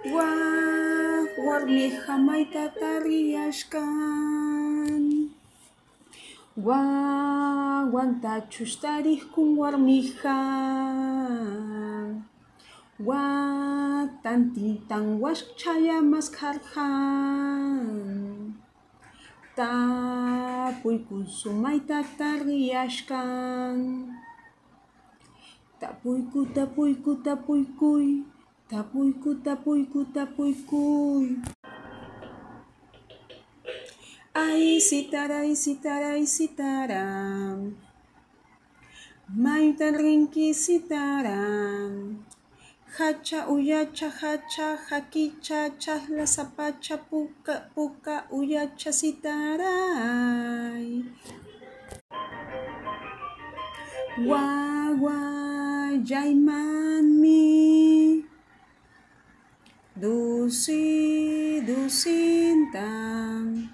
Gua, guarni jamaita tarri askan. Gua, guanta txustari kun guarni ja. Gua, tantintan guask txaya maskar. Ta, puikun sumaita tarri askan. Tapuiku, tapuiku, tapuikui. Tapuyku, tapuykuy. Tapuyku, tapuyku, tapuykuy. Ay, sitaray, sitaray, sitaram. Mayta rinki sitaram. Hacha uyacha hacha hakicha chahla sapacha puka puka uyacha sitaray. Wawallaymanmi Dusi dusintam,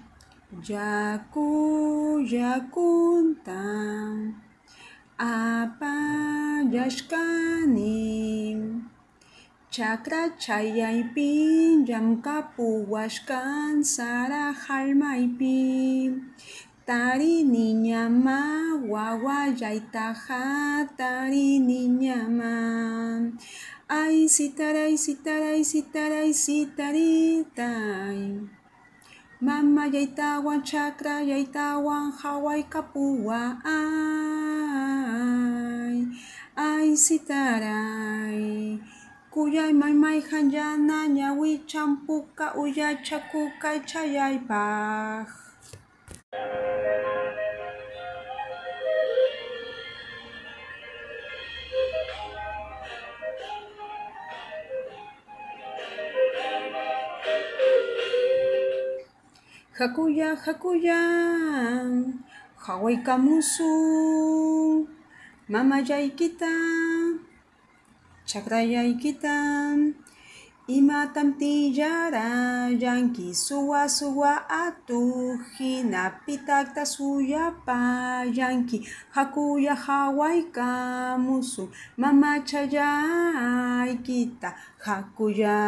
jaku apa, apajashkanim, chakra chayaipim, jamkapu washkan sarahalmaipim, Tari niñama, guagua yaitaja, tari niñama. Ay sitaray sitaray sitaray sitaritay mama yaytawan chakra yaytawan hawaykapuwa ay ay sitaray kuyay maymay hanllana ñawichan puka uyachakukay chayaypaq Hakuya, hakuya, hawaykamusun, mamallaykita, chakrallaykita, imatam tiyarallanki suwa suwa atuq hinapitaqta suyapayanki hakuya hawaykamusun mamachallaykita hakuya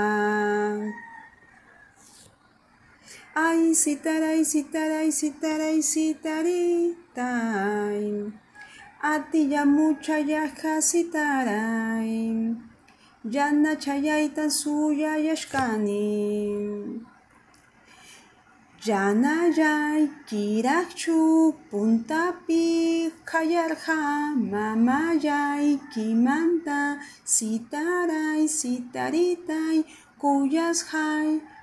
Ay, sitaray, sitaray, sitaray, sitaritay. Atilla muchayaqa sitaray. Yana chayayta suyayashkani. Yana yaykiraqchu puntapi qayarqa mama yaykimanta sitaray, sitaritay,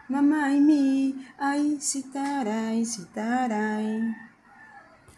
kuyasqay mamaymi ay sitaray, sitaray.